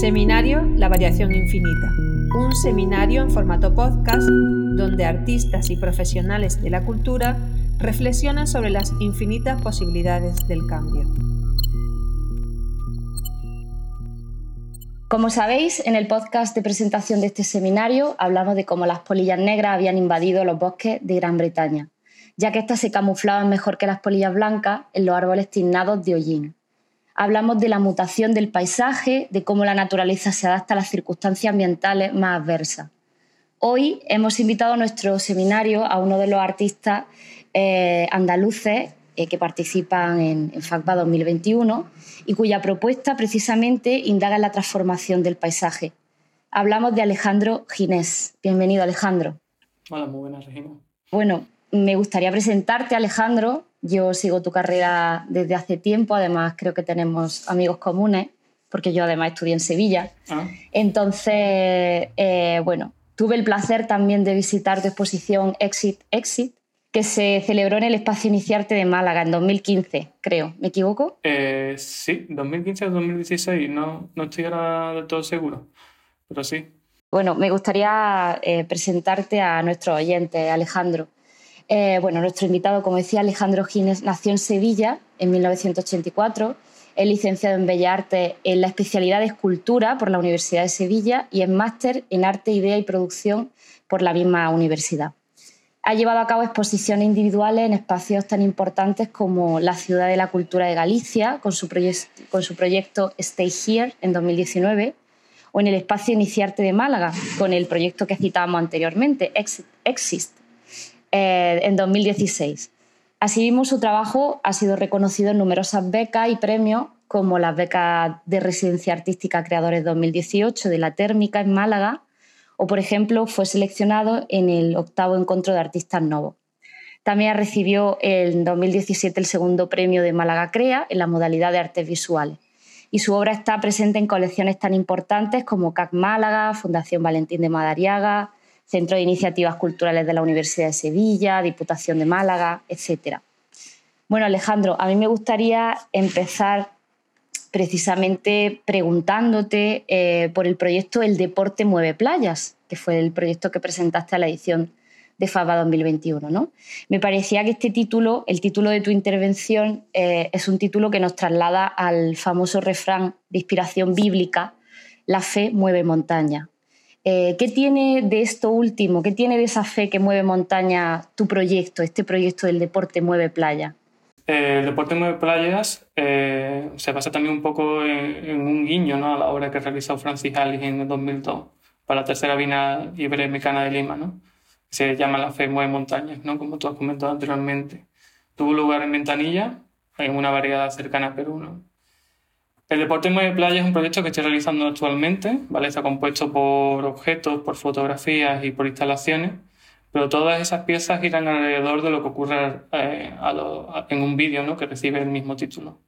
Seminario La Variación Infinita, un seminario en formato podcast donde artistas y profesionales de la cultura reflexionan sobre las infinitas posibilidades del cambio. Como sabéis, en el podcast de presentación de este seminario hablamos de cómo las polillas negras habían invadido los bosques de Gran Bretaña, ya que éstas se camuflaban mejor que las polillas blancas en los árboles tiznados de hollín. Hablamos de la mutación del paisaje, de cómo la naturaleza se adapta a las circunstancias ambientales más adversas. Hoy hemos invitado a nuestro seminario a uno de los artistas eh, andaluces eh, que participan en, en FACBA 2021 y cuya propuesta precisamente indaga en la transformación del paisaje. Hablamos de Alejandro Ginés. Bienvenido, Alejandro. Hola, muy buenas, Regina. Bueno, me gustaría presentarte, Alejandro. Yo sigo tu carrera desde hace tiempo, además creo que tenemos amigos comunes, porque yo además estudié en Sevilla. Ah. Entonces, eh, bueno, tuve el placer también de visitar tu exposición Exit Exit, que se celebró en el Espacio Iniciarte de Málaga en 2015, creo. ¿Me equivoco? Eh, sí, 2015 o 2016, no, no estoy ahora del todo seguro, pero sí. Bueno, me gustaría eh, presentarte a nuestro oyente, Alejandro. Eh, bueno, nuestro invitado, como decía Alejandro Gines, nació en Sevilla en 1984. Es licenciado en Bellas Artes en la especialidad de escultura por la Universidad de Sevilla y en máster en arte, idea y producción por la misma universidad. Ha llevado a cabo exposiciones individuales en espacios tan importantes como la Ciudad de la Cultura de Galicia, con su, con su proyecto Stay Here en 2019, o en el Espacio Iniciarte de Málaga, con el proyecto que citábamos anteriormente, Exist, eh, en 2016. Asimismo, su trabajo ha sido reconocido en numerosas becas y premios, como las becas de Residencia Artística Creadores 2018 de la Térmica en Málaga, o por ejemplo fue seleccionado en el octavo encuentro de artistas novos. También recibió en 2017 el segundo premio de Málaga Crea en la modalidad de artes visuales. Y su obra está presente en colecciones tan importantes como CAC Málaga, Fundación Valentín de Madariaga, Centro de Iniciativas Culturales de la Universidad de Sevilla, Diputación de Málaga, etc. Bueno, Alejandro, a mí me gustaría empezar precisamente preguntándote eh, por el proyecto El Deporte Mueve Playas, que fue el proyecto que presentaste a la edición de FABA 2021. ¿no? Me parecía que este título, el título de tu intervención, eh, es un título que nos traslada al famoso refrán de inspiración bíblica, la fe mueve montaña. Eh, ¿Qué tiene de esto último, qué tiene de esa fe que mueve montaña tu proyecto, este proyecto del deporte mueve playa? el deporte Mueve Playas eh, se basa también un poco en, un guiño ¿no? a la obra que realizó Francis Alice en el 2002 para la tercera Vina Iberoamericana de Lima, ¿no? se llama La Fe Mueve Montañas, ¿no? como tú has comentado anteriormente. Tuvo lugar en Ventanilla, en una variedad cercana a Perú. ¿no? El Deporte Mueve Playas es un proyecto que estoy realizando actualmente, ¿vale? está compuesto por objetos, por fotografías y por instalaciones pero todas esas piezas giran alrededor de lo que ocurre eh, en un vídeo ¿no? que recibe el mismo título.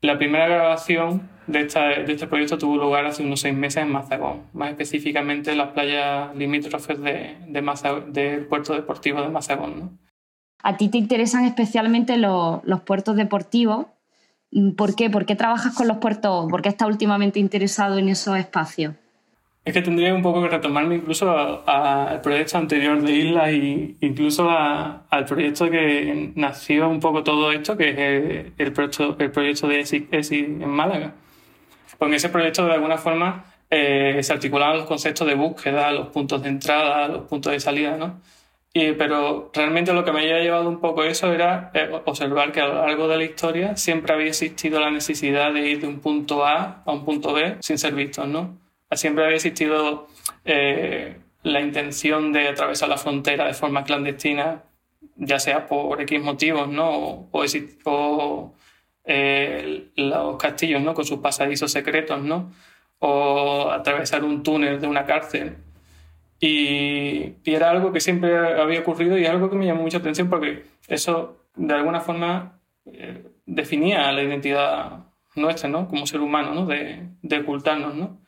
La primera grabación de, de, este proyecto tuvo lugar hace unos seis meses en Mazagón, más específicamente en las playas limítrofes de, del puerto deportivo de Mazagón. A ti te interesan especialmente los puertos deportivos. ¿Por qué? ¿Por qué trabajas con los puertos? ¿Por qué estás últimamente interesado en esos espacios? Es que tendría un poco que retomarme incluso al proyecto anterior de Isla y incluso al proyecto que nació un poco todo esto, que es el, proyecto, el proyecto de ESI, en Málaga. Con ese proyecto, de alguna forma, eh, se articulaban los conceptos de búsqueda, los puntos de entrada, los puntos de salida, ¿no? Y, pero realmente lo que me había llevado un poco eso era eh, observar que a lo largo de la historia siempre había existido la necesidad de ir de un punto A a un punto B sin ser vistos, ¿no? siempre había existido eh, la intención de atravesar la frontera de forma clandestina, ya sea por X motivos, ¿no? O, o eh, los castillos, ¿no? Con sus pasadizos secretos, ¿no? O atravesar un túnel de una cárcel. Y, era algo que siempre había ocurrido y algo que me llamó mucha atención porque eso, de alguna forma, eh, definía la identidad nuestra, ¿no? Como ser humano, ¿no? De, de ocultarnos, ¿no?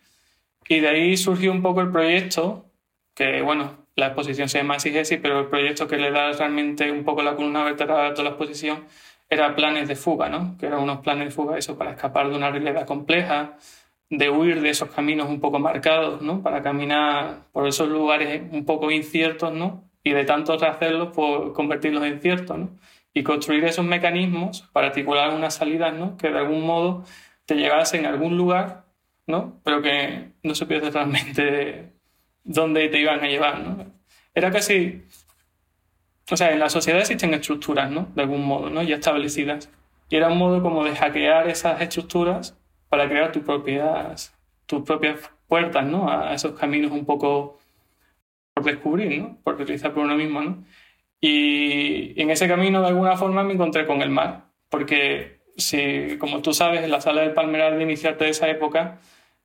Y de ahí surgió un poco el proyecto, que bueno, la exposición se llama Exigesi, pero el proyecto que le da realmente un poco la columna vertebral a toda la exposición era planes de fuga, ¿no? Que eran unos planes de fuga, eso para escapar de una realidad compleja, de huir de esos caminos un poco marcados, ¿no? Para caminar por esos lugares un poco inciertos, ¿no? Y de tanto rehacerlos, pues convertirlos en ciertos, ¿no? Y construir esos mecanismos para articular unas salidas, ¿no? Que de algún modo te llevasen a algún lugar, ¿no? Pero que no se pierde realmente dónde te iban a llevar, ¿no? Era casi... O sea, en la sociedad existen estructuras, ¿no? De algún modo, ¿no? Ya establecidas. Y era un modo como de hackear esas estructuras para crear tus propias, tus propias puertas ¿no? a esos caminos un poco por descubrir, ¿no? por realizar por uno mismo. ¿no? Y en ese camino de alguna forma me encontré con el mar, porque si, como tú sabes, en la sala del Palmeral de iniciarte de esa época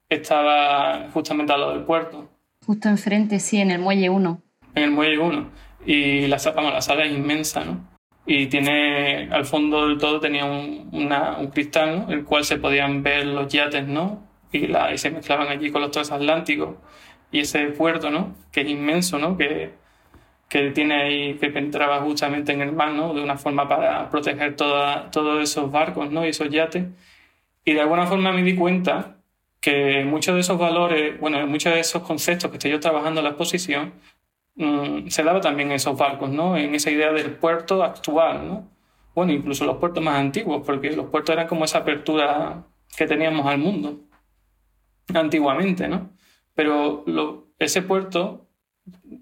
estaba justamente al lado del puerto. Justo enfrente, sí, en el muelle 1. En el muelle 1. Y la, vamos, la sala es inmensa, ¿no? Y tiene al fondo del todo tenía un, un cristal ¿no? el cual se podían ver los yates ¿no? y, la, y se mezclaban allí con los transatlánticos y ese puerto ¿no? que es inmenso ¿no? que, que tiene ahí que penetraba justamente en el mar ¿no? de una forma para proteger toda, todos esos barcos ¿no? y esos yates y de alguna forma me di cuenta que muchos de esos valores bueno muchos de esos conceptos que estoy yo trabajando en la exposición Mm, se daba también en esos barcos, ¿no? En esa idea del puerto actual, ¿no? Bueno, incluso los puertos más antiguos, porque los puertos eran como esa apertura que teníamos al mundo antiguamente, ¿no? Pero ese puerto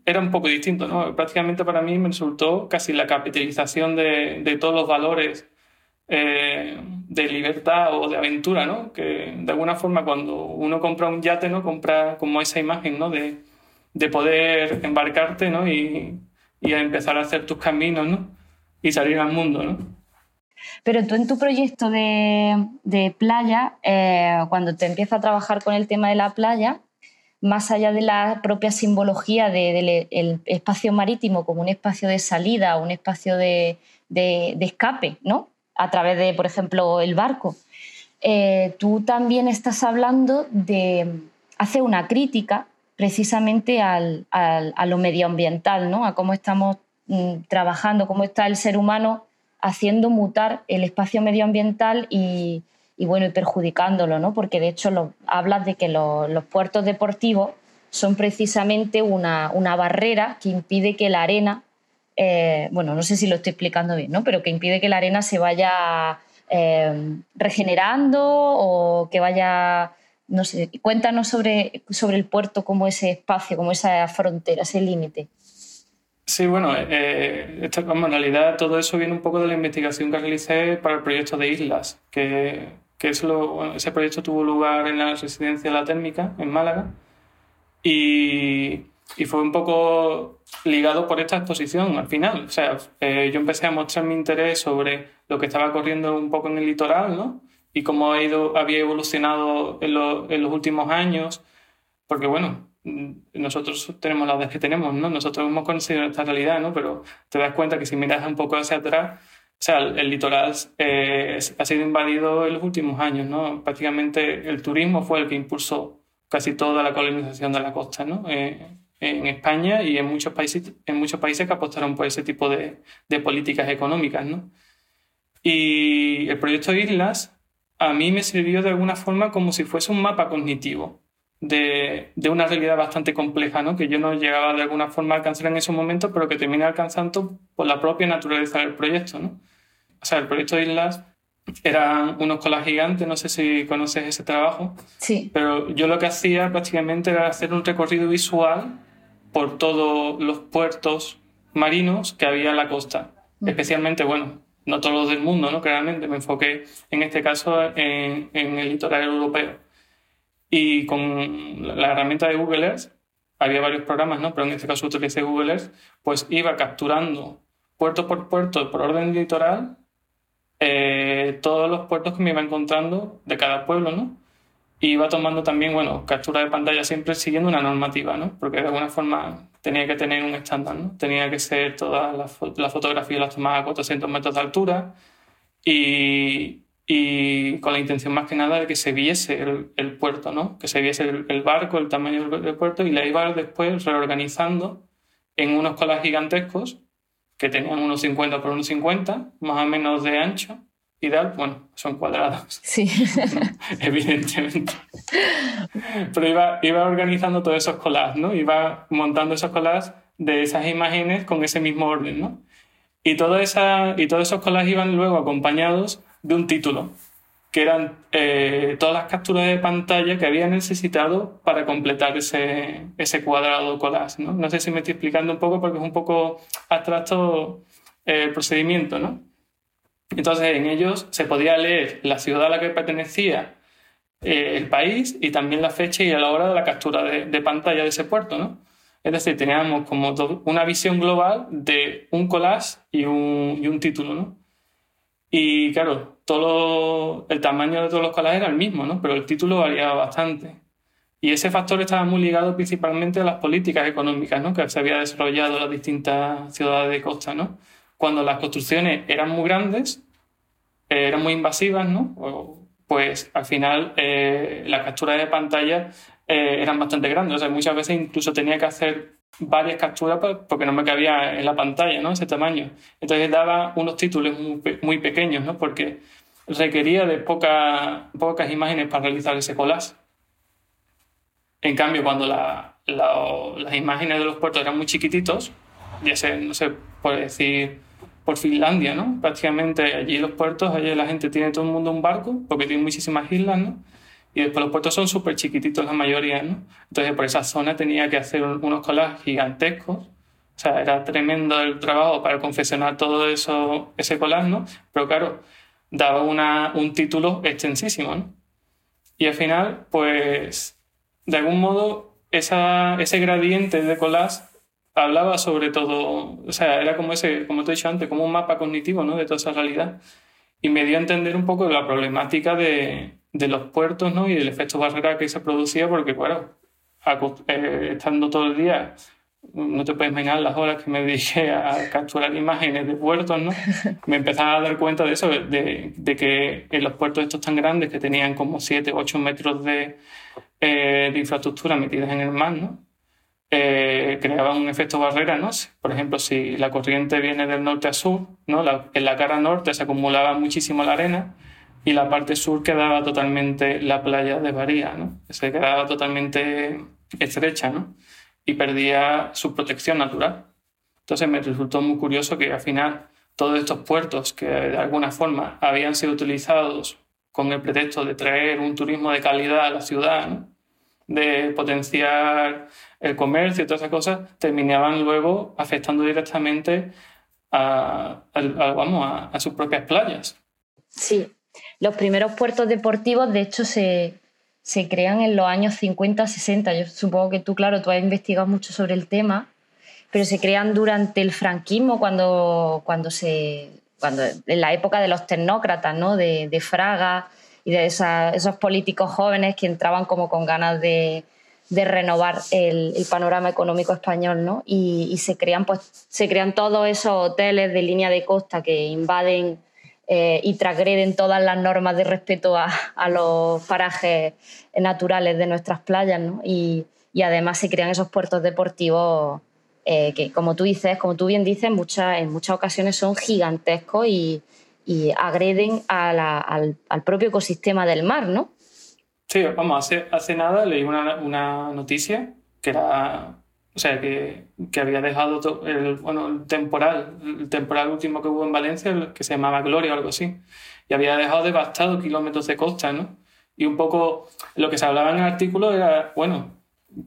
era un poco distinto, ¿no? Prácticamente para mí me resultó casi la capitalización de, todos los valores eh, de libertad o de aventura, ¿no? Que de alguna forma cuando uno compra un yate, ¿no? Compra como esa imagen, ¿no? De, de poder embarcarte ¿no? y, y empezar a hacer tus caminos ¿no? y salir al mundo. ¿no? Pero tú en tu proyecto de, de playa, eh, cuando te empiezas a trabajar con el tema de la playa, más allá de la propia simbología del de, espacio marítimo como un espacio de salida, un espacio de, de, escape, ¿no? A través de, por ejemplo, el barco. Eh, tú también estás hablando de hacer una crítica precisamente al, a lo medioambiental, ¿no? a cómo estamos mm, trabajando, cómo está el ser humano haciendo mutar el espacio medioambiental y, bueno, y perjudicándolo, ¿no? porque de hecho lo, hablas de que los puertos deportivos son precisamente una, barrera que impide que la arena, eh, bueno, no sé si lo estoy explicando bien, ¿no? pero que impide que la arena se vaya eh, regenerando o que vaya no sé, cuéntanos sobre, sobre el puerto como ese espacio, como esa frontera, ese límite. Sí, bueno, eh, en realidad todo eso viene un poco de la investigación que realicé para el proyecto de islas, que, que ese proyecto tuvo lugar en la residencia de la térmica en Málaga y, y, fue un poco ligado por esta exposición al final. O sea, eh, yo empecé a mostrar mi interés sobre lo que estaba corriendo un poco en el litoral, ¿no? Y cómo ha ido, había evolucionado en, en, los últimos años, porque bueno, nosotros tenemos la edad que tenemos, ¿no? Nosotros hemos conocido esta realidad, ¿no? Pero te das cuenta que si miras un poco hacia atrás, o sea, el, litoral eh, ha sido invadido en los últimos años, ¿no? Prácticamente el turismo fue el que impulsó casi toda la colonización de la costa, ¿no? Eh, en España y en muchos países, en muchos países que apostaron por ese tipo de, de políticas económicas, ¿no? Y el proyecto Islas a mí me sirvió de alguna forma como si fuese un mapa cognitivo de, de, una realidad bastante compleja, ¿no? que yo no llegaba de alguna forma a alcanzar en ese momento, pero que terminé alcanzando por la propia naturaleza del proyecto. ¿no? O sea, el proyecto Islas eran unos colas gigantes, no sé si conoces ese trabajo, sí. pero yo lo que hacía prácticamente era hacer un recorrido visual por todos los puertos marinos que había en la costa, mm. especialmente, bueno, no todos del mundo, ¿no? Claramente me enfoqué en este caso en, el litoral europeo. Y con la herramienta de Google Earth, había varios programas, ¿no? Pero en este caso utilicé Google Earth, pues iba capturando puerto por puerto, por orden litoral, eh, todos los puertos que me iba encontrando de cada pueblo, ¿no? Y iba tomando también, bueno, captura de pantalla siempre siguiendo una normativa, ¿no? Porque de alguna forma tenía que tener un estándar, ¿no? Tenía que ser todas las la fotografías las tomaba a 400 metros de altura y, con la intención más que nada de que se viese el, el puerto, ¿no? Que se viese el, barco, el tamaño del, puerto y la iba después reorganizando en unos colas gigantescos que tenían unos 50 por unos 50, más o menos de ancho, ideal, bueno, son cuadrados. Sí. Evidentemente. Pero iba, iba organizando todos esos collages, ¿no? Iba montando esos collages de esas imágenes con ese mismo orden, ¿no? Y, toda esa, y todos esos collages iban luego acompañados de un título, que eran eh, todas las capturas de pantalla que había necesitado para completar ese, ese cuadrado collage. ¿no? no sé si me estoy explicando un poco porque es un poco abstracto eh, el procedimiento. ¿no? Entonces en ellos se podía leer la ciudad a la que pertenecía eh, el país y también la fecha y la hora de la captura de, de pantalla de ese puerto. ¿no? Es decir, teníamos como una visión global de un collage y un, y un título, ¿no? Y claro, todo el tamaño de todos los collages era el mismo, ¿no? Pero el título variaba bastante. Y ese factor estaba muy ligado principalmente a las políticas económicas, ¿no? Que se había desarrollado en las distintas ciudades de costa, ¿no? Cuando las construcciones eran muy grandes, eh, eran muy invasivas, ¿no? Pues al final eh, las capturas de pantalla eh, eran bastante grandes. O sea, muchas veces incluso tenía que hacer varias capturas porque no me cabía en la pantalla, ¿no? Ese tamaño. Entonces daba unos títulos muy, pequeños, ¿no? Porque requería de poca, pocas imágenes para realizar ese collage. En cambio, cuando las imágenes de los puertos eran muy chiquititos, ya sé, no sé, por decir, por Finlandia, ¿no? Prácticamente allí los puertos, allí la gente tiene todo el mundo un barco, porque tiene muchísimas islas, ¿no? Y después los puertos son súper chiquititos la mayoría, ¿no? Entonces por esa zona tenía que hacer unos collages gigantescos. O sea, era tremendo el trabajo para confeccionar todo eso, ese collage, ¿no? Pero claro, daba una, un título extensísimo, ¿no? Y al final, pues, de algún modo, esa, ese gradiente de collage hablaba sobre todo, o sea, era como ese, como te he dicho antes, como un mapa cognitivo, ¿no? De toda esa realidad. Y me dio a entender un poco la problemática de, de los puertos ¿no? y del efecto barrera que se producía, porque, bueno, eh, estando todo el día, no te puedes imaginar las horas que me dediqué a capturar imágenes de puertos, ¿no? Me empezaba a dar cuenta de eso, de, de que en los puertos estos tan grandes, que tenían como 7 o 8 metros de, eh, de, infraestructura metidas en el mar, ¿no? Eh, creaban un efecto barrera, ¿no? Por ejemplo, si la corriente viene del norte a sur, ¿no? en la cara norte se acumulaba muchísimo la arena, y la parte sur quedaba totalmente la playa de Baría, ¿no? Se quedaba totalmente estrecha, ¿no? Y perdía su protección natural. Entonces me resultó muy curioso que al final todos estos puertos que de alguna forma habían sido utilizados con el pretexto de traer un turismo de calidad a la ciudad, ¿no? de potenciar el comercio y todas esas cosas, terminaban luego afectando directamente a, vamos, a, a sus propias playas. Sí, los primeros puertos deportivos, de hecho, se, crean en los años 50-60. Yo supongo que tú, claro, tú has investigado mucho sobre el tema, pero se crean durante el franquismo, cuando, cuando se, cuando, en la época de los tecnócratas, ¿no? de, Fraga y de esos políticos jóvenes que entraban como con ganas de, renovar el, panorama económico español, ¿no? Y, se crean, pues, se crean todos esos hoteles de línea de costa que invaden eh, y transgreden todas las normas de respeto a, los parajes naturales de nuestras playas, ¿no? y, además se crean esos puertos deportivos eh, que, como tú dices, como tú bien dices, muchas, en muchas ocasiones son gigantescos y, agreden al, propio ecosistema del mar, ¿no? Sí, vamos, hace, hace nada leí una, una noticia que era o sea, que, que había dejado el, bueno, el temporal, el temporal último que hubo en Valencia, que se llamaba Gloria o algo así, y había dejado devastado kilómetros de costa, ¿no? Y un poco lo que se hablaba en el artículo era, bueno,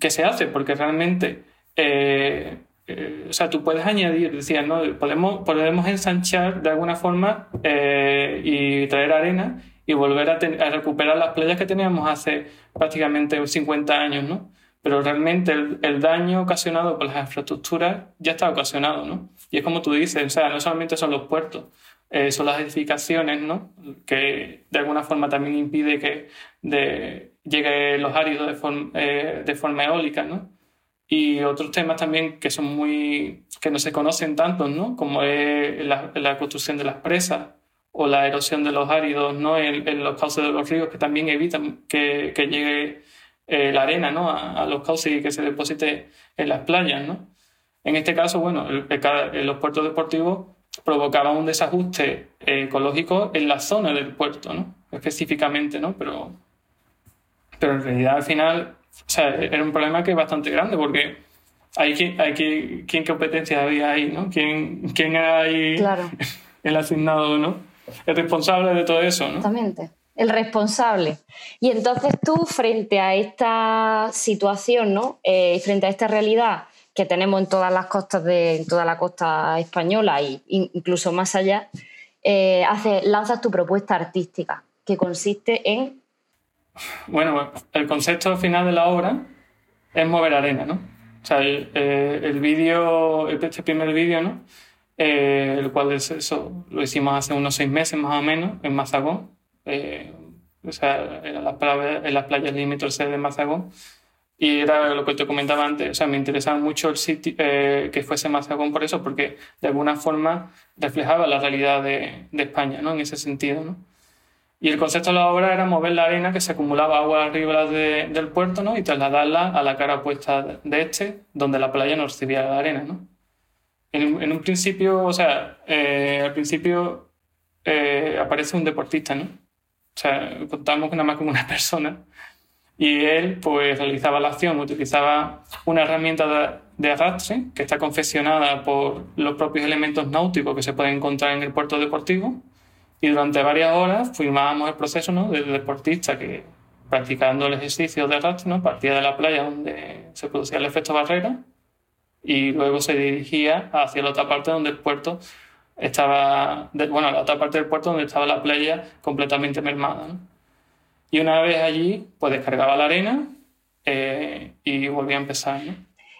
¿qué se hace? Porque realmente, eh, eh, o sea, tú puedes añadir, decías, ¿no? Podemos, podemos ensanchar de alguna forma eh, y traer arena y volver a, a, recuperar las playas que teníamos hace prácticamente 50 años, ¿no? pero realmente el, daño ocasionado por las infraestructuras ya está ocasionado, ¿no? Y es como tú dices, o sea, no solamente son los puertos, eh, son las edificaciones, ¿no? Que de alguna forma también impide que de, llegue los áridos de, forma, eh, de forma eólica, ¿no? Y otros temas también que son muy, que no se conocen tanto, ¿no? Como es la, construcción de las presas o la erosión de los áridos, ¿no? En, los cauces de los ríos que también evitan que, que llegue eh, la arena ¿no? a, los cauces y que se deposite en las playas. ¿no? En este caso, bueno, los puertos deportivos provocaba un desajuste ecológico en la zona del puerto, ¿no? Específicamente, ¿no? Pero, pero en realidad al final, o sea, era un problema que es bastante grande porque hay que, hay que, ¿quién competencia había ahí, ¿no? ¿Quién, quién era ahí el asignado, ¿no? El responsable de todo eso, ¿no? Exactamente el responsable. Y entonces tú, frente a esta situación, ¿no? Eh, frente a esta realidad que tenemos en todas las costas de toda la costa española e incluso más allá, eh, lanzas tu propuesta artística, que consiste en. Bueno, el concepto final de la obra es mover arena, ¿no? O sea, el, eh, vídeo, este primer vídeo, ¿no? Eh, el cual es eso, lo hicimos hace unos seis meses más o menos en Mazagón, eh, o sea, en las, en las playas limítrofes de Mazagón. Y era lo que te comentaba antes, o sea, me interesaba mucho el sitio, que fuese Mazagón por eso, porque de alguna forma reflejaba la realidad de, de España, ¿no? En ese sentido, ¿no? Y el concepto de la obra era mover la arena que se acumulaba agua arriba del puerto ¿no? y trasladarla a la cara opuesta de este, donde la playa no recibía la arena. ¿no? En, un principio, o sea, eh, al principio eh, aparece un deportista, ¿no? O sea, contamos nada más con una persona. Y él, pues, realizaba la acción, utilizaba una herramienta de arrastre que está confeccionada por los propios elementos náuticos que se pueden encontrar en el puerto deportivo y durante varias horas filmábamos el proceso ¿no? del deportista que, practicando el ejercicio de arrastre, ¿no? partía de la playa donde se producía el efecto barrera y luego se dirigía hacia la otra parte donde el puerto estaba, bueno, la otra parte del puerto donde estaba la playa completamente mermada. ¿no? Y una vez allí, pues descargaba la arena eh, y volvía a empezar. ¿no?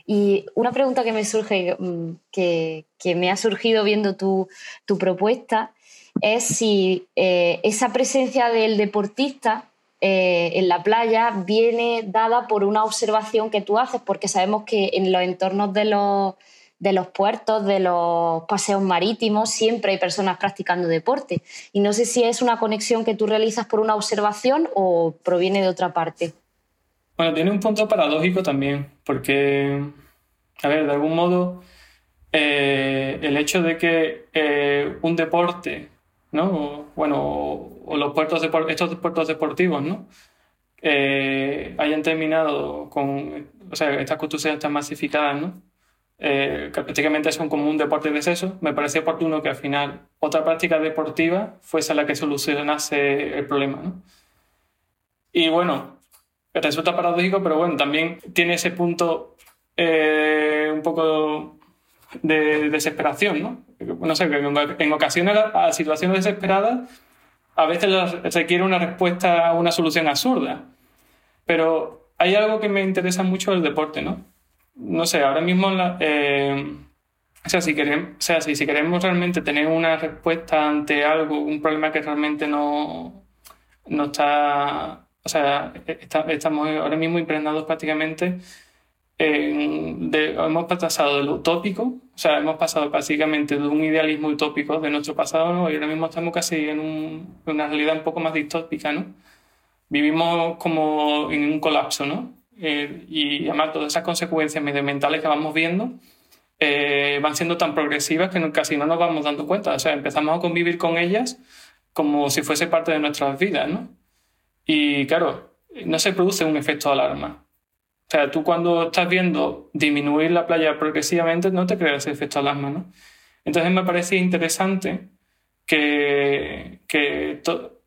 Y una pregunta que me surge, mm, que, que me ha surgido viendo tu, tu propuesta, es si eh, esa presencia del deportista eh, en la playa viene dada por una observación que tú haces, porque sabemos que en los entornos de los, de los puertos, de los paseos marítimos, siempre hay personas practicando deporte. Y no sé si es una conexión que tú realizas por una observación o proviene de otra parte. Bueno, tiene un punto paradójico también, porque, a ver, de algún modo, eh, el hecho de que un deporte ¿no? bueno, o, los puertos estos puertos deportivos, ¿no? Eh, hayan terminado con, o sea, estas construcciones tan masificadas, ¿no? Eh, que prácticamente son como un deporte de exceso, me parecía oportuno que al final otra práctica deportiva fuese la que solucionase el problema, ¿no? Y bueno, resulta paradójico, pero bueno, también tiene ese punto eh, un poco de desesperación, ¿no? No sé, en ocasiones a situaciones desesperadas a veces requiere una respuesta una solución absurda. Pero hay algo que me interesa mucho del deporte, ¿no? No sé, ahora mismo, eh, o, sea, si queremos, o sea, si, si queremos realmente tener una respuesta ante algo, un problema que realmente no, no está, o sea, estamos ahora mismo impregnados prácticamente hemos pasado de lo utópico, o sea, hemos pasado básicamente de un idealismo utópico de nuestro pasado, ¿no? y ahora mismo estamos casi en, una realidad un poco más distópica, ¿no? Vivimos como en un colapso, ¿no? Eh, y además todas esas consecuencias medioambientales que vamos viendo eh, van siendo tan progresivas que casi no nos vamos dando cuenta, o sea, empezamos a convivir con ellas como si fuese parte de nuestras vidas, ¿no? Y claro, no se produce un efecto alarma. O sea, tú cuando estás viendo disminuir la playa progresivamente, no te creas ese efecto alarma, ¿no? Entonces me parece interesante que, que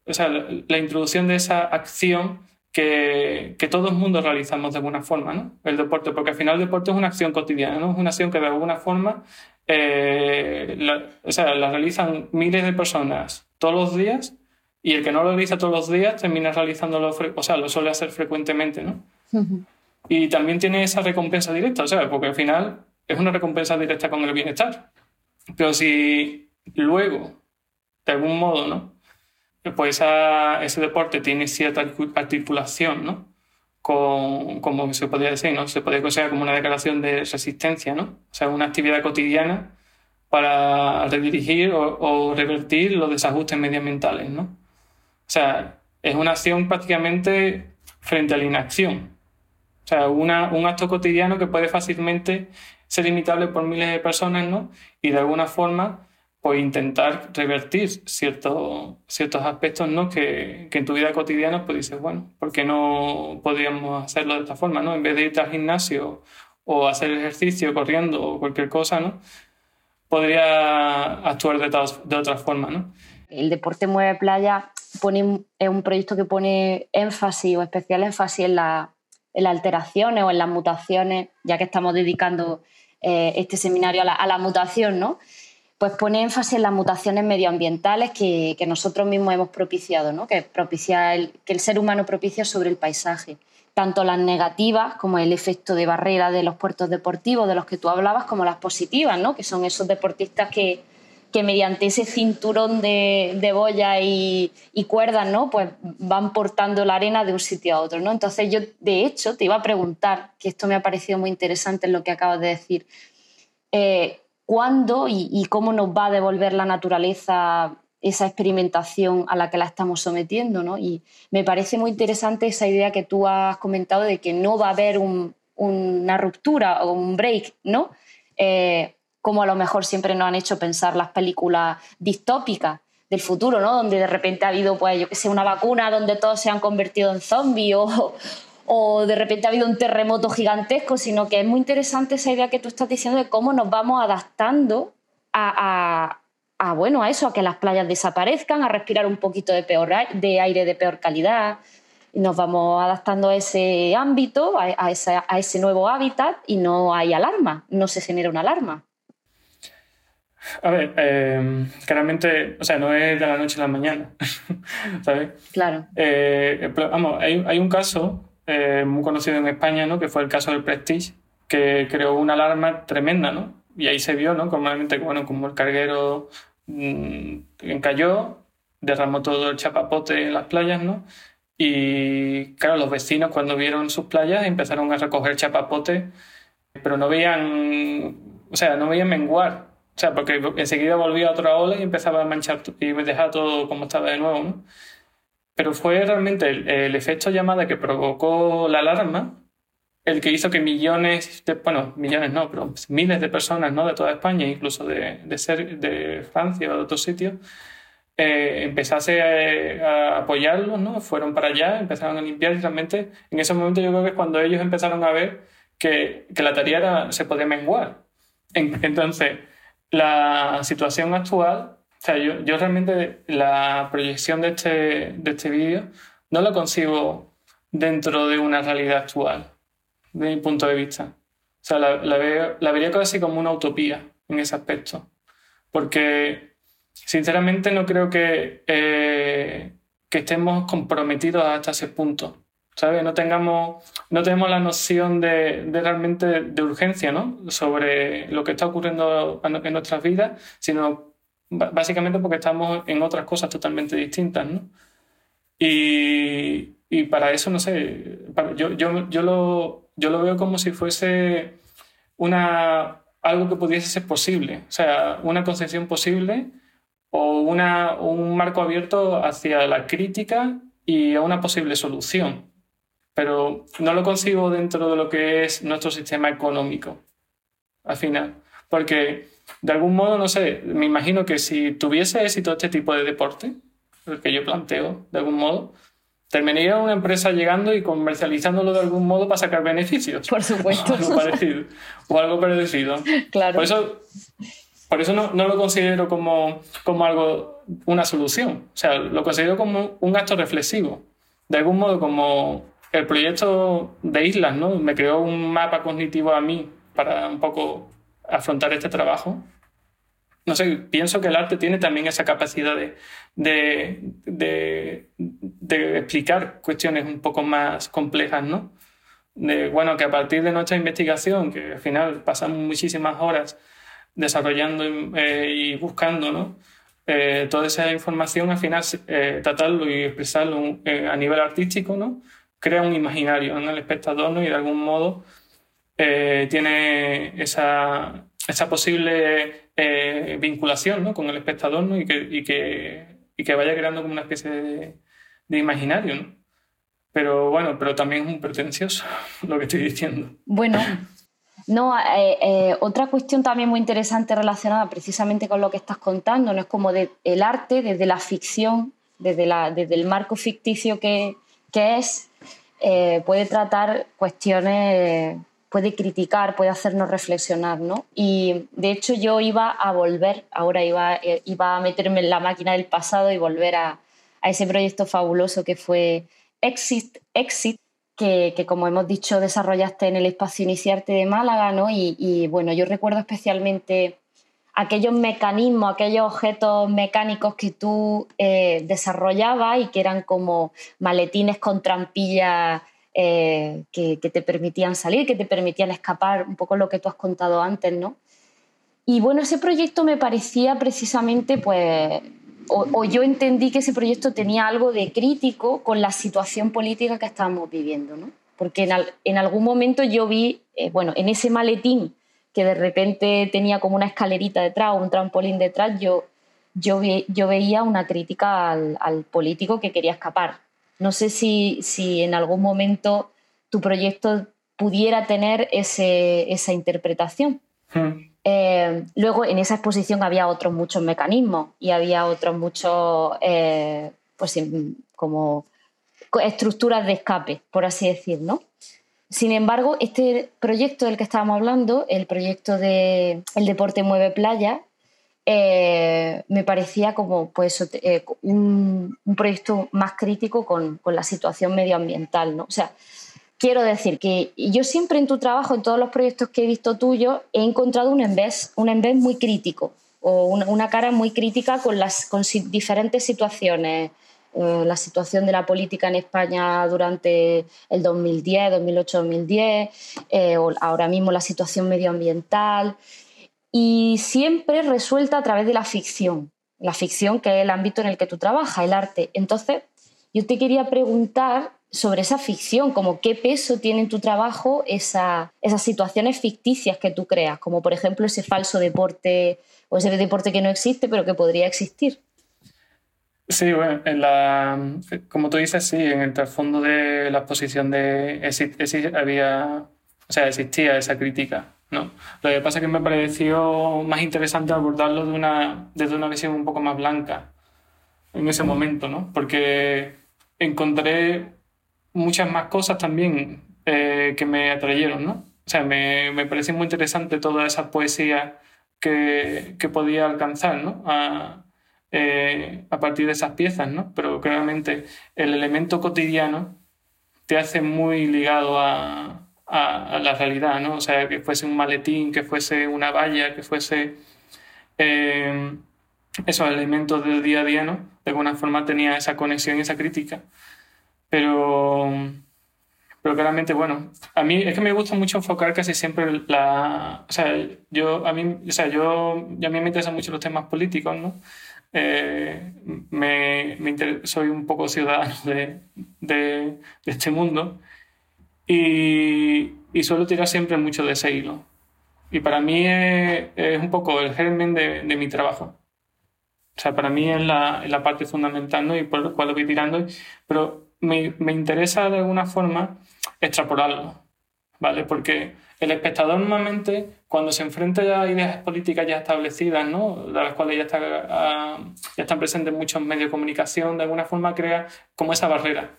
o sea, la, introducción de esa acción que, que todo el mundo realizamos de alguna forma, ¿no? El deporte, porque al final el deporte es una acción cotidiana, ¿no? Es una acción que de alguna forma eh, la, o sea, la realizan miles de personas todos los días y el que no lo realiza todos los días termina realizándolo, o sea, lo suele hacer frecuentemente, ¿no? Y también tiene esa recompensa directa, sea, porque al final es una recompensa directa con el bienestar. Pero si luego, de algún modo, ¿no? Pues ese deporte tiene cierta articulación, ¿no? Con, como se podría decir, ¿no? Se podría considerar como una declaración de resistencia, ¿no? O sea, una actividad cotidiana para redirigir o, o revertir los desajustes medioambientales, ¿no? O sea, es una acción prácticamente frente a la inacción. Sea, un acto cotidiano que puede fácilmente ser imitable por miles de personas, ¿no? Y de alguna forma pues intentar revertir ciertos, ciertos aspectos ¿no? que, que, en tu vida cotidiana pues dices, bueno, ¿por qué no podríamos hacerlo de esta forma? ¿no? En vez de ir al gimnasio o hacer ejercicio corriendo o cualquier cosa, ¿no? podría actuar de, de otra forma. ¿no? El deporte mueve playa pone, es un proyecto que pone énfasis o especial énfasis en, la, en las alteraciones o en las mutaciones, ya que estamos dedicando eh, este seminario a la, a la mutación, ¿no? pues pone énfasis en las mutaciones medioambientales que, nosotros mismos hemos propiciado, ¿no? que, propicia el, que el ser humano propicia sobre el paisaje. Tanto las negativas, como el efecto de barrera de los puertos deportivos de los que tú hablabas, como las positivas, ¿no? que son esos deportistas que, que mediante ese cinturón de, de boya y, cuerdas ¿no? pues van portando la arena de un sitio a otro. ¿no? Entonces yo, de hecho, te iba a preguntar, que esto me ha parecido muy interesante en lo que acabas de decir, eh, cuándo y, cómo nos va a devolver la naturaleza esa experimentación a la que la estamos sometiendo. ¿no? Y me parece muy interesante esa idea que tú has comentado de que no va a haber una ruptura o un break, ¿no? Eh, como a lo mejor siempre nos han hecho pensar las películas distópicas del futuro, ¿no? Donde de repente ha habido, pues, yo que sé, una vacuna donde todos se han convertido en zombies o, o de repente ha habido un terremoto gigantesco, sino que es muy interesante esa idea que tú estás diciendo de cómo nos vamos adaptando a, bueno, a eso, a que las playas desaparezcan, a respirar un poquito de, peor, de aire de peor calidad. Nos vamos adaptando a ese ámbito, a, ese nuevo hábitat y no hay alarma, no se genera una alarma. A ver, eh, claramente, o sea, no es de la noche a la mañana, ¿sabes? Claro. Eh, vamos, hay, hay, un caso eh, muy conocido en España, ¿no? que fue el caso del Prestige, que creó una alarma tremenda, ¿no? Y ahí se vio, ¿no? Como, bueno, como el carguero mmm, encalló, derramó todo el chapapote en las playas, ¿no? Y claro, los vecinos cuando vieron sus playas empezaron a recoger chapapote, pero no veían, o sea, no veían menguar. O sea, porque enseguida volvía otra ola y empezaba a manchar y dejaba todo como estaba de nuevo, ¿no? Pero fue realmente el, efecto llamada que provocó la alarma el que hizo que millones, de, bueno, millones no, pero miles de personas ¿no? de toda España, incluso de, de, ser, de Francia o de otros sitios, eh, empezase a, apoyarlos, ¿no? fueron para allá, empezaron a limpiar y realmente en ese momento yo creo que es cuando ellos empezaron a ver que, que la tarea se podía menguar. entonces, la situación actual o sea, yo, yo realmente la proyección de este, de este vídeo no lo consigo dentro de una realidad actual, de mi punto de vista. O sea, la, la, veo, la vería casi como una utopía en ese aspecto. Porque, sinceramente, no creo que, eh, que estemos comprometidos hasta ese punto. ¿Sabes? No, tengamos, no tenemos la noción de, de, realmente de urgencia ¿no? sobre lo que está ocurriendo en nuestras vidas, sino básicamente porque estamos en otras cosas totalmente distintas, ¿no? Y, y para eso, no sé, yo, yo, yo, lo, yo lo veo como si fuese una, algo que pudiese ser posible, o sea, una concepción posible o una, un marco abierto hacia la crítica y a una posible solución. Pero no lo consigo dentro de lo que es nuestro sistema económico, al final. Porque de algún modo, no sé, me imagino que si tuviese éxito este tipo de deporte, el que yo planteo, de algún modo, terminaría una empresa llegando y comercializándolo de algún modo para sacar beneficios. Por supuesto. O algo parecido. O algo parecido. Claro. Por eso, por eso no, no, lo considero como, como algo, una solución. O sea, lo considero como un acto reflexivo. De algún modo, como el proyecto de islas, ¿no? Me creó un mapa cognitivo a mí para un poco afrontar este trabajo. No sé, pienso que el arte tiene también esa capacidad de, de, de, explicar cuestiones un poco más complejas, ¿no? De, bueno, que a partir de nuestra investigación, que al final pasamos muchísimas horas desarrollando eh, y buscando, ¿no? Eh, toda esa información, al final, eh, tratarlo y expresarlo a nivel artístico, ¿no? Crea un imaginario en el espectador, ¿no? Y de algún modo eh, tiene esa, esa posible eh, vinculación ¿no? con el espectador ¿no? y, que, y, que, y, que, vaya creando como una especie de, imaginario. ¿no? Pero bueno, pero también es un pretencioso lo que estoy diciendo. Bueno, No, eh, otra cuestión también muy interesante relacionada precisamente con lo que estás contando, no es como de, el arte desde la ficción, desde, la, desde el marco ficticio que, que es, eh, puede tratar cuestiones, puede criticar, puede hacernos reflexionar, ¿no? Y de hecho yo iba a volver, ahora iba, iba a meterme en la máquina del pasado y volver a, a ese proyecto fabuloso que fue Exit, Exit que, como hemos dicho, desarrollaste en el espacio Iniciarte de Málaga, ¿no? Y, bueno, yo recuerdo especialmente aquellos mecanismos, aquellos objetos mecánicos que tú eh, desarrollabas y que eran como maletines con trampillas eh, que, te permitían salir, que te permitían escapar, un poco lo que tú has contado antes, ¿no? Y bueno, ese proyecto me parecía precisamente, pues, o, yo entendí que ese proyecto tenía algo de crítico con la situación política que estábamos viviendo, ¿no? Porque en, algún momento yo vi, eh, bueno, en ese maletín que de repente tenía como una escalerita detrás, un trampolín detrás, yo, yo, yo veía una crítica al, político que quería escapar. No sé si, si en algún momento tu proyecto pudiera tener ese, esa interpretación. Hmm. Eh, luego en esa exposición había otros muchos mecanismos y había otros muchos, eh, pues como estructuras de escape, por así decir, ¿no? Sin embargo, este proyecto del que estábamos hablando, el proyecto de El Deporte Mueve Playa, eh, me parecía como pues, un, proyecto más crítico con, con, la situación medioambiental. ¿no? O sea, quiero decir que yo siempre en tu trabajo, en todos los proyectos que he visto tuyo, he encontrado un envés, un envés muy crítico o una, cara muy crítica con las con diferentes situaciones. Eh, la situación de la política en España durante el 2010, 2008, 2010, o ahora mismo la situación medioambiental, y siempre resuelta a través de la ficción, la ficción que es el ámbito en el que tú trabajas, el arte. Entonces, yo te quería preguntar sobre esa ficción, como qué peso tiene en tu trabajo esas situaciones ficticias que tú creas, como por ejemplo ese falso deporte o ese deporte que no existe pero que podría existir. Sí, bueno, en la, como tú dices, sí, en el trasfondo de la exposición de había, o sea, existía esa crítica, ¿no? Lo que pasa es que me pareció más interesante abordarlo de una, desde una visión un poco más blanca en ese momento, ¿no? Porque encontré muchas más cosas también eh, que me atrayeron, ¿no? O sea, me, me pareció muy interesante toda esa poesía que, que podía alcanzar, ¿no? A, eh, a partir de esas piezas, ¿no? Pero claramente el elemento cotidiano te hace muy ligado a, a, la realidad, ¿no? O sea, que fuese un maletín, que fuese una valla, que fuese eh, esos elementos del día a día, ¿no? De alguna forma tenía esa conexión y esa crítica. Pero, pero claramente, bueno, a mí es que me gusta mucho enfocar casi siempre la... O sea, yo, a mí, o sea, yo, a mí me interesan mucho los temas políticos, ¿no? Eh, me, soy un poco ciudadano de, este mundo y, y, suelo tirar siempre mucho de ese hilo. Y para mí es, un poco el germen de, mi trabajo. O sea, para mí es la, parte fundamental ¿no? y por lo cual voy tirando. Pero me, me interesa de alguna forma extrapolarlo, ¿vale? Porque el espectador normalmente, cuando se enfrenta a ideas políticas ya establecidas, ¿no? de las cuales ah, ya están presentes muchos medios de comunicación, de alguna forma crea como esa barrera.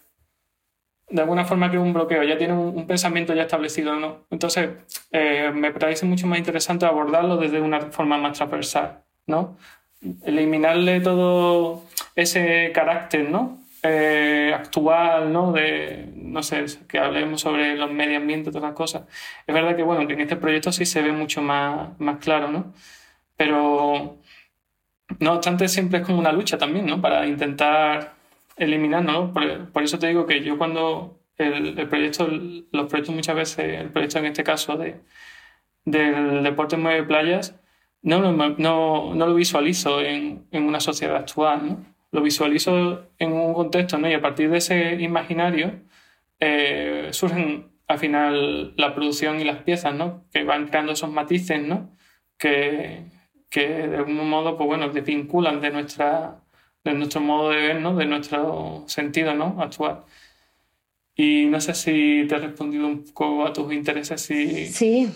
De alguna forma crea un bloqueo, ya tiene un, pensamiento ya establecido. ¿no? Entonces, eh, me parece mucho más interesante abordarlo desde una forma más transversal. ¿no? Eliminarle todo ese carácter ¿no? Eh, actual, ¿no? De, no sé, que hablemos sobre los medio ambiente, todas las cosas. Es verdad que, bueno, que en este proyecto sí se ve mucho más, más claro, ¿no? Pero, no obstante, siempre es como una lucha también, ¿no? Para intentar eliminarlo, ¿no? Por, eso te digo que yo cuando el, proyecto, los proyectos muchas veces, el proyecto en este caso de, del deporte mueve playas, no, no, no, no lo visualizo en, en una sociedad actual, ¿no? Lo visualizo en un contexto, ¿no? Y a partir de ese imaginario eh, surgen al final la producción y las piezas, ¿no? Que van creando esos matices, ¿no? Que, que de algún modo, pues bueno, desvinculan de, nuestra, de nuestro modo de ver, ¿no? De nuestro sentido, ¿no? Actual. Y no sé si te he respondido un poco a tus intereses. Sí,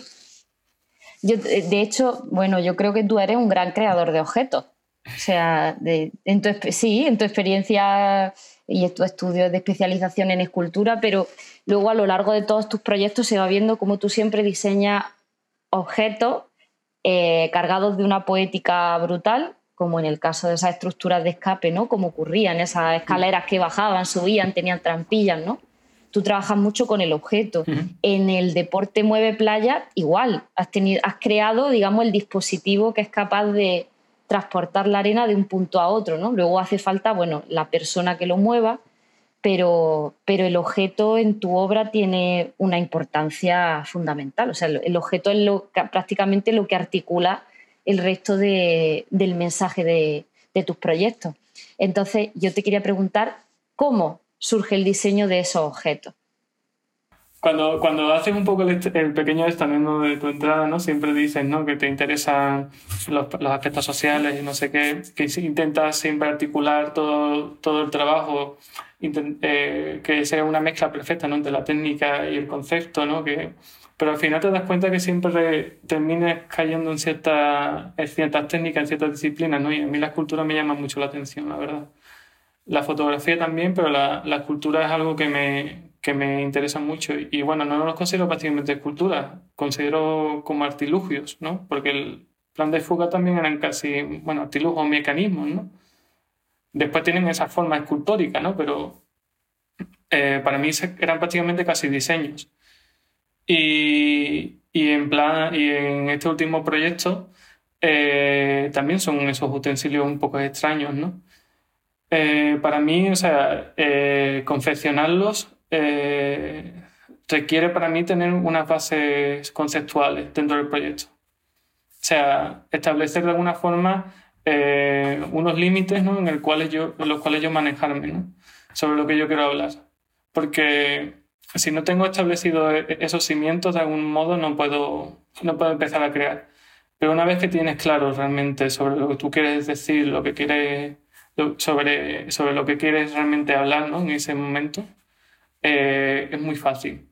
Yo, de hecho, bueno, yo creo que tú eres un gran creador de objetos. O sea, en tu, sí, en tu experiencia y en tu estudio de especialización en escultura, pero luego a lo largo de todos tus proyectos se va viendo cómo tú siempre diseñas objetos eh, cargados de una poética brutal, como en el caso de esas estructuras de escape, ¿no? Como ocurrían esas escaleras que bajaban, subían, tenían trampillas, ¿no? Tú trabajas mucho con el objeto. En el deporte mueve playa, igual. Has, tenido, has creado, digamos, el dispositivo que es capaz de transportar la arena de un punto a otro, ¿no? Luego hace falta, bueno, la persona que lo mueva, pero, pero el objeto en tu obra tiene una importancia fundamental. O sea, el objeto es lo, prácticamente lo que articula el resto del mensaje de, de tus proyectos. Entonces, yo te quería preguntar cómo surge el diseño de esos objetos. Cuando, cuando haces un poco el, pequeño estamento de tu entrada, ¿no? Siempre dices, ¿no? Que te interesan los, los, aspectos sociales y no sé qué, que intentas siempre articular todo, todo el trabajo, eh, que sea una mezcla perfecta, ¿no? Entre la técnica y el concepto, ¿no? Que, pero al final te das cuenta que siempre termines cayendo en, cierta, en ciertas técnicas, en ciertas disciplinas, ¿no? Y a mí la escultura me llama mucho la atención, la verdad. La fotografía también, pero la, la escultura es algo que me, que me interesan mucho. Y, bueno, no los considero prácticamente esculturas, considero como artilugios, ¿no? Porque el plan de fuga también eran casi, bueno, artilugios o mecanismos, ¿no? Después tienen esa forma escultórica, ¿no? Pero eh, para mí eran prácticamente casi diseños. Y, y, en plan, y en este último proyecto eh, también son esos utensilios un poco extraños, ¿no? Eh, para mí, o sea, confeccionarlos eh, requiere para mí tener unas bases conceptuales dentro del proyecto. O sea, establecer de alguna forma eh, unos límites ¿no? en, los cuales yo manejarme ¿no? sobre lo que yo quiero hablar. Porque si no tengo establecido e, esos cimientos, de algún modo no puedo, no puedo empezar a crear. Pero una vez que tienes claro realmente sobre lo que tú quieres decir, lo que quieres, sobre, sobre lo que quieres realmente hablar ¿no? en ese momento, eh, es muy fácil.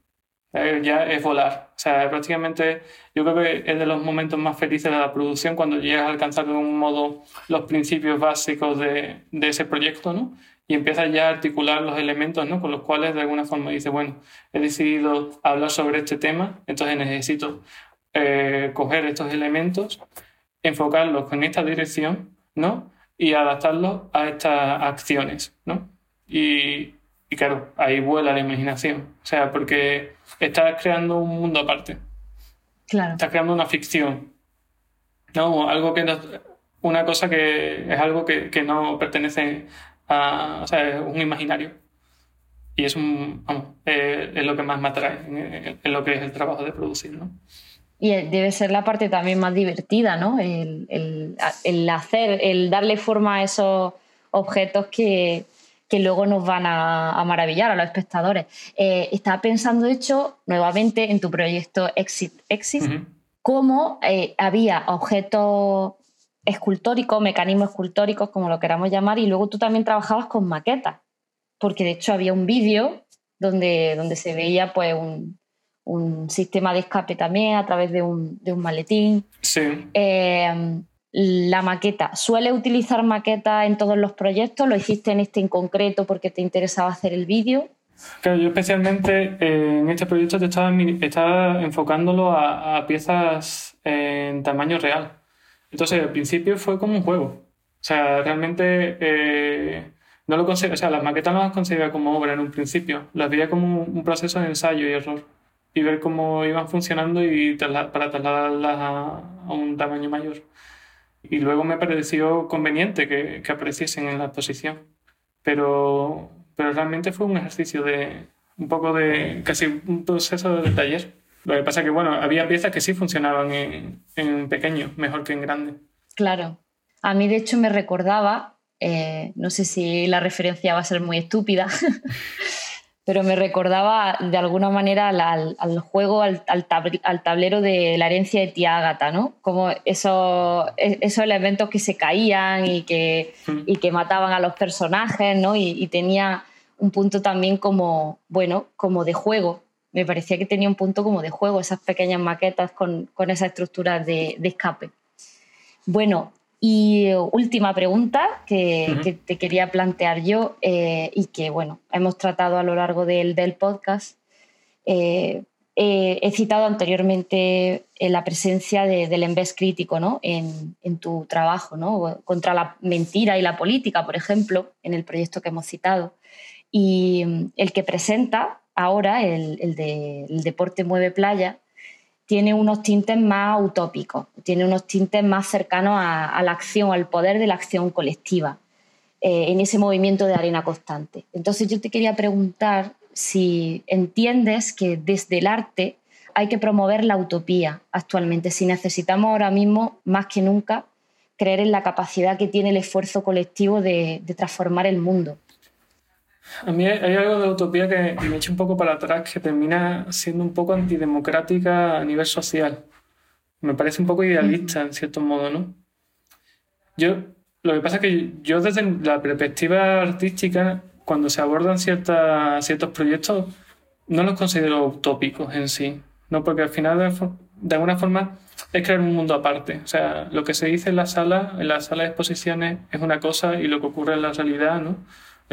Eh, ya es volar. O sea, prácticamente yo creo que es de los momentos más felices de la producción cuando llegas a alcanzar de un modo los principios básicos de, de ese proyecto, ¿no? Y empiezas ya a articular los elementos, ¿no? Con los cuales de alguna forma dices, bueno, he decidido hablar sobre este tema, entonces necesito eh, coger estos elementos, enfocarlos en esta dirección, ¿no? Y adaptarlos a estas acciones, ¿no? Y, y claro, ahí vuela la imaginación. O sea, porque estás creando un mundo aparte. Claro. Estás creando una ficción. ¿No? Algo que no, una cosa que es algo que, que no pertenece a. O sea, es un imaginario. Y es un. Vamos, es, lo que más me atrae en, lo que es el trabajo de producir, ¿no? Y debe ser la parte también más divertida, ¿no? El, el, el hacer, el darle forma a esos objetos que, que luego nos van a, maravillar a los espectadores. Eh, estaba pensando, de hecho, nuevamente en tu proyecto Exit Exit, cómo eh, había objetos escultóricos, mecanismos escultóricos, como lo queramos llamar, y luego tú también trabajabas con maquetas, porque de hecho había un vídeo donde, donde se veía pues un, sistema de escape también a través de un, maletín. Sí. Eh, la maqueta. ¿Suele utilizar maqueta en todos los proyectos? ¿Lo hiciste en este en concreto porque te interesaba hacer el vídeo? Claro, yo especialmente eh, en este proyecto te estaba, estaba enfocándolo a, piezas en tamaño real. Entonces, al principio fue como un juego. O sea, realmente eh, no lo o sea, las maquetas no las concebía como obra en un principio. Las veía como un proceso de ensayo y error. Y ver cómo iban funcionando y para trasladarlas a un tamaño mayor y luego me pareció conveniente que, que apareciesen en la exposición. Pero, pero realmente fue un ejercicio de un poco de casi un proceso de taller. Lo que pasa es que, bueno, había piezas que sí funcionaban en, en pequeño, mejor que en grande. Claro. A mí, de hecho, me recordaba, eh, no sé si la referencia va a ser muy estúpida, pero me recordaba de alguna manera al, juego, al, tablero de la herencia de tía Ágata, ¿no? Como esos, e, esos elementos que se caían y que, y que mataban a los personajes, ¿no? Y, tenía un punto también como, bueno, como de juego. Me parecía que tenía un punto como de juego, esas pequeñas maquetas con, con esas estructuras de, de escape. Bueno, y última pregunta que, te quería plantear yo eh, y que, bueno, hemos tratado a lo largo del, del podcast. Eh, he citado anteriormente eh, la presencia del envés crítico ¿no? en, en, tu trabajo, ¿no? contra la mentira y la política, por ejemplo, en el proyecto que hemos citado. Y mm, el que presenta ahora, el, el de el Deporte Mueve Playa, tiene unos tintes más utópicos, tiene unos tintes más cercanos a, la acción, al poder de la acción colectiva, eh, en ese movimiento de arena constante. Entonces yo te quería preguntar si entiendes que desde el arte hay que promover la utopía actualmente, si necesitamos ahora mismo, más que nunca, creer en la capacidad que tiene el esfuerzo colectivo de transformar el mundo. A mí hay algo de utopía que me echa un poco para atrás, que termina siendo un poco antidemocrática a nivel social. Me parece un poco idealista, en cierto modo, ¿no? Yo, lo que pasa es que yo desde la perspectiva artística, cuando se abordan ciertas, ciertos proyectos, no los considero utópicos en sí, ¿no? Porque al final, de, alguna forma, es crear un mundo aparte. O sea, lo que se dice en la sala, en la sala de exposiciones, es una cosa y lo que ocurre en la realidad, ¿no?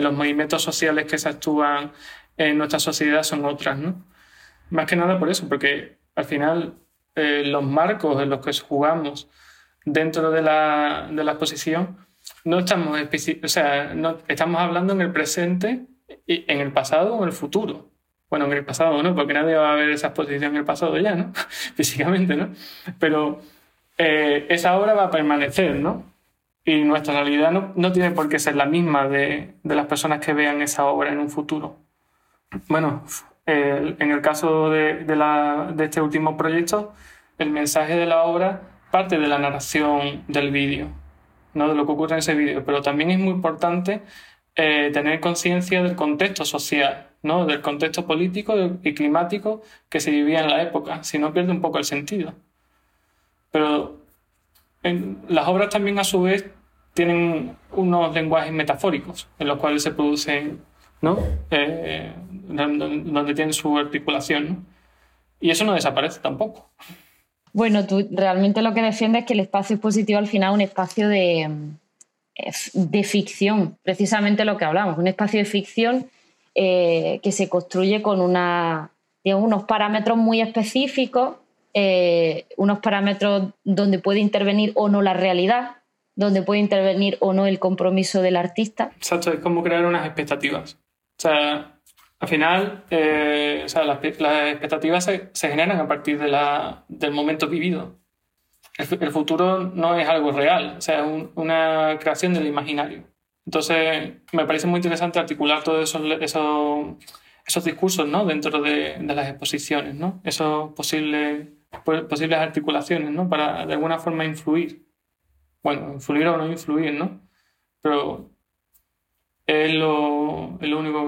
Los movimientos sociales que se actúan en nuestra sociedad son otras, ¿no? Más que nada por eso, porque al final eh, los marcos en los que jugamos dentro de la, de la exposición no estamos, o sea, no, estamos hablando en el presente, y en el pasado o en el futuro. Bueno, en el pasado no, porque nadie va a ver esa exposición en el pasado ya, ¿no? Físicamente, ¿no? Pero eh, esa obra va a permanecer, ¿no? Y nuestra realidad no, no tiene por qué ser la misma de, de, las personas que vean esa obra en un futuro. Bueno, en el caso de, de, la, de, este último proyecto, el mensaje de la obra parte de la narración del vídeo, ¿no? de lo que ocurre en ese vídeo, pero también es muy importante eh, tener conciencia del contexto social, ¿no? del contexto político y climático que se vivía en la época, si no pierde un poco el sentido. Pero las obras también a su vez tienen unos lenguajes metafóricos en los cuales se producen, ¿no? Eh, donde tienen su articulación. Y eso no desaparece tampoco. Bueno, tú realmente lo que defiendes es que el espacio expositivo al final es un espacio de, de ficción, precisamente lo que hablamos, un espacio de ficción eh, que se construye con una, unos parámetros muy específicos, eh, unos parámetros donde puede intervenir o no la realidad, donde puede intervenir o no el compromiso del artista. Exacto, es como crear unas expectativas. O sea, al final, eh, o sea, las, expectativas se, se, generan a partir de la, del momento vivido. El, futuro no es algo real, o sea, es una creación del imaginario. Entonces, me parece muy interesante articular todos esos, esos, esos discursos ¿no? dentro de, de, las exposiciones, ¿no? esos posibles, posibles articulaciones ¿no? para de alguna forma influir bueno, influir o no influir, ¿no? Pero es lo, es único,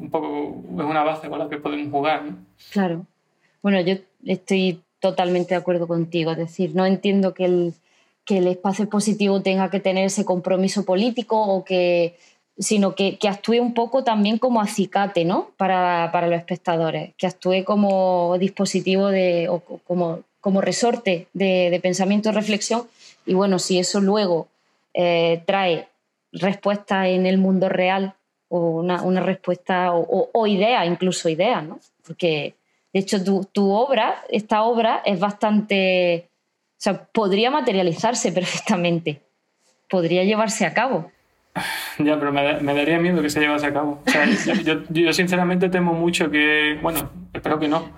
un poco, es una base con la que podemos jugar, ¿no? Claro. Bueno, yo estoy totalmente de acuerdo contigo, es decir, no entiendo que el, que el espacio positivo tenga que tener ese compromiso político o que sino que, que, actúe un poco también como acicate ¿no? para, para, los espectadores, que actúe como dispositivo de, o como, como resorte de, de pensamiento y reflexión y bueno, si eso luego eh, trae respuesta en el mundo real o una, una respuesta o, o, idea, incluso idea, ¿no? Porque de hecho tu, tu, obra, esta obra es bastante, o sea, podría materializarse perfectamente, podría llevarse a cabo. Ya, pero me, daría miedo que se llevase a cabo. yo, sinceramente temo mucho que, bueno, espero que no,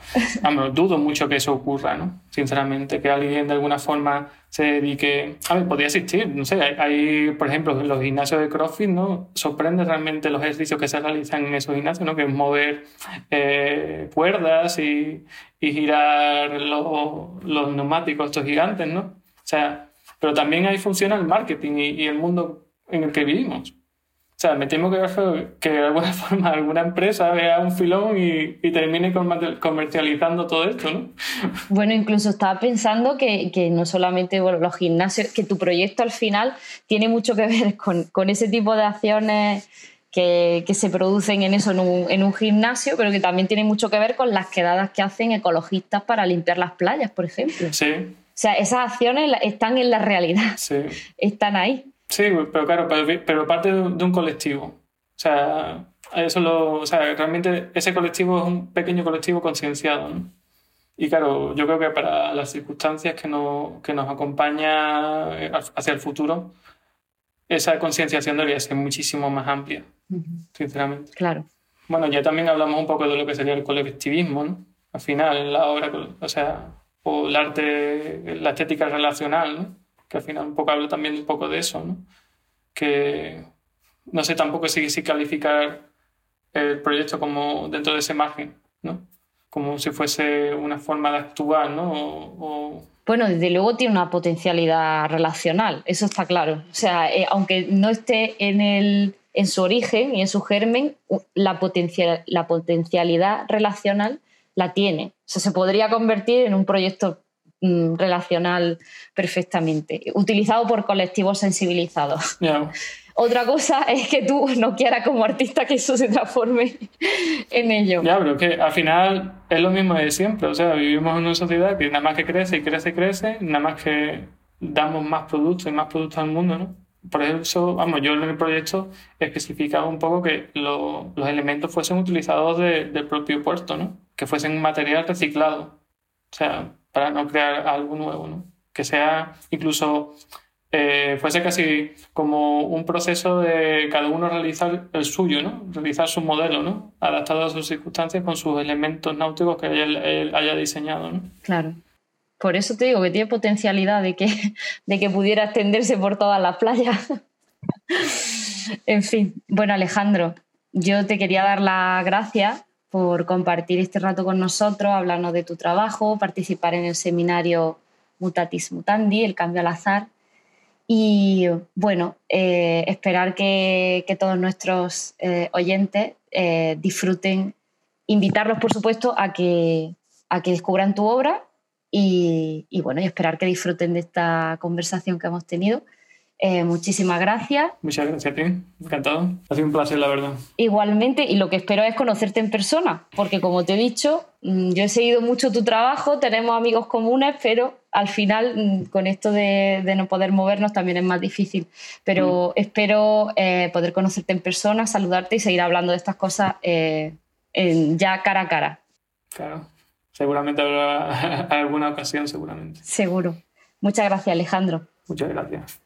Vamos, dudo mucho que eso ocurra, ¿no? Sinceramente, que alguien de alguna forma se dedique... A ver, podría existir, no sé, hay, por ejemplo, en los gimnasios de CrossFit, ¿no? Sorprende realmente los ejercicios que se realizan en esos gimnasios, ¿no? Que es mover eh, cuerdas y, y girar los, los neumáticos, estos gigantes, ¿no? O sea, pero también ahí funciona el marketing y, y el mundo en el que vivimos. O sea, me temo que, que de alguna forma alguna empresa vea un filón y, y, termine comercializando todo esto, ¿no? Bueno, incluso estaba pensando que, que, no solamente bueno, los gimnasios, que tu proyecto al final tiene mucho que ver con, con ese tipo de acciones que, se producen en eso, en un, gimnasio, pero que también tienen mucho que ver con las quedadas que hacen ecologistas para limpiar las playas, por ejemplo. Sí. O sea, esas acciones están en la realidad. Sí. Están ahí. Sí, pero claro, pero, parte de un colectivo. O sea, eso lo, o sea, realmente ese colectivo es un pequeño colectivo concienciado. ¿no? Y claro, yo creo que para las circunstancias que, no, que nos acompaña hacia el futuro, esa concienciación debería ser muchísimo más amplia, sinceramente. Claro. Bueno, ya también hablamos un poco de lo que sería el colectivismo, ¿no? Al final, la obra, o sea, o el arte, la estética relacional, ¿no? Que al final un poco habla también un poco de eso, ¿no? Que no sé tampoco si, si calificar el proyecto como dentro de ese margen, ¿no? Como si fuese una forma de actuar, ¿no? bueno, desde luego tiene una potencialidad relacional, eso está claro. O sea, eh, aunque no esté en, el, en su origen y en su germen, la, potencial, la potencialidad relacional la tiene. O sea, se podría convertir en un proyecto mm, relacional perfectamente, utilizado por colectivos sensibilizados. Otra cosa es que tú no quieras como artista que eso se transforme en ello. Ya, pero que al final es lo mismo de siempre. O sea, vivimos en una sociedad que nada más que crece y crece y crece, nada más que damos más productos y más productos al mundo, ¿no? Por eso, vamos, yo en el proyecto especificaba un poco que los elementos fuesen utilizados del propio puerto, ¿no? Que fuesen material reciclado. O sea, para no crear algo nuevo, ¿no? Que sea incluso eh, fuese casi como un proceso de cada uno realizar el suyo, ¿no? Realizar su modelo, ¿no? Adaptado a sus circunstancias con sus elementos náuticos que él haya diseñado, ¿no? Claro. Por eso te digo que tiene potencialidad de que, de que pudiera extenderse por todas las playas. en fin, bueno Alejandro, yo te quería dar las gracias por compartir este rato con nosotros, hablarnos de tu trabajo, participar en el seminario Mutatis Mutandi, el cambio al azar, y bueno, eh, esperar que, todos nuestros eh, oyentes eh, disfruten, invitarlos por supuesto a que, a que descubran tu obra y, y, bueno, y esperar que disfruten de esta conversación que hemos tenido. Muchísimas gracias. Muchas gracias a ti, encantado. Ha sido un placer, la verdad. Igualmente, y lo que espero es conocerte en persona, porque como te he dicho, mm, yo he seguido mucho tu trabajo, tenemos amigos comunes, pero al final mm, con esto de, no poder movernos también es más difícil. Pero mm. espero eh, poder conocerte en persona, saludarte y seguir hablando de estas cosas eh, ya cara a cara. Claro, seguramente habrá alguna ocasión, seguramente. Seguro. Muchas gracias, Alejandro. Muchas gracias.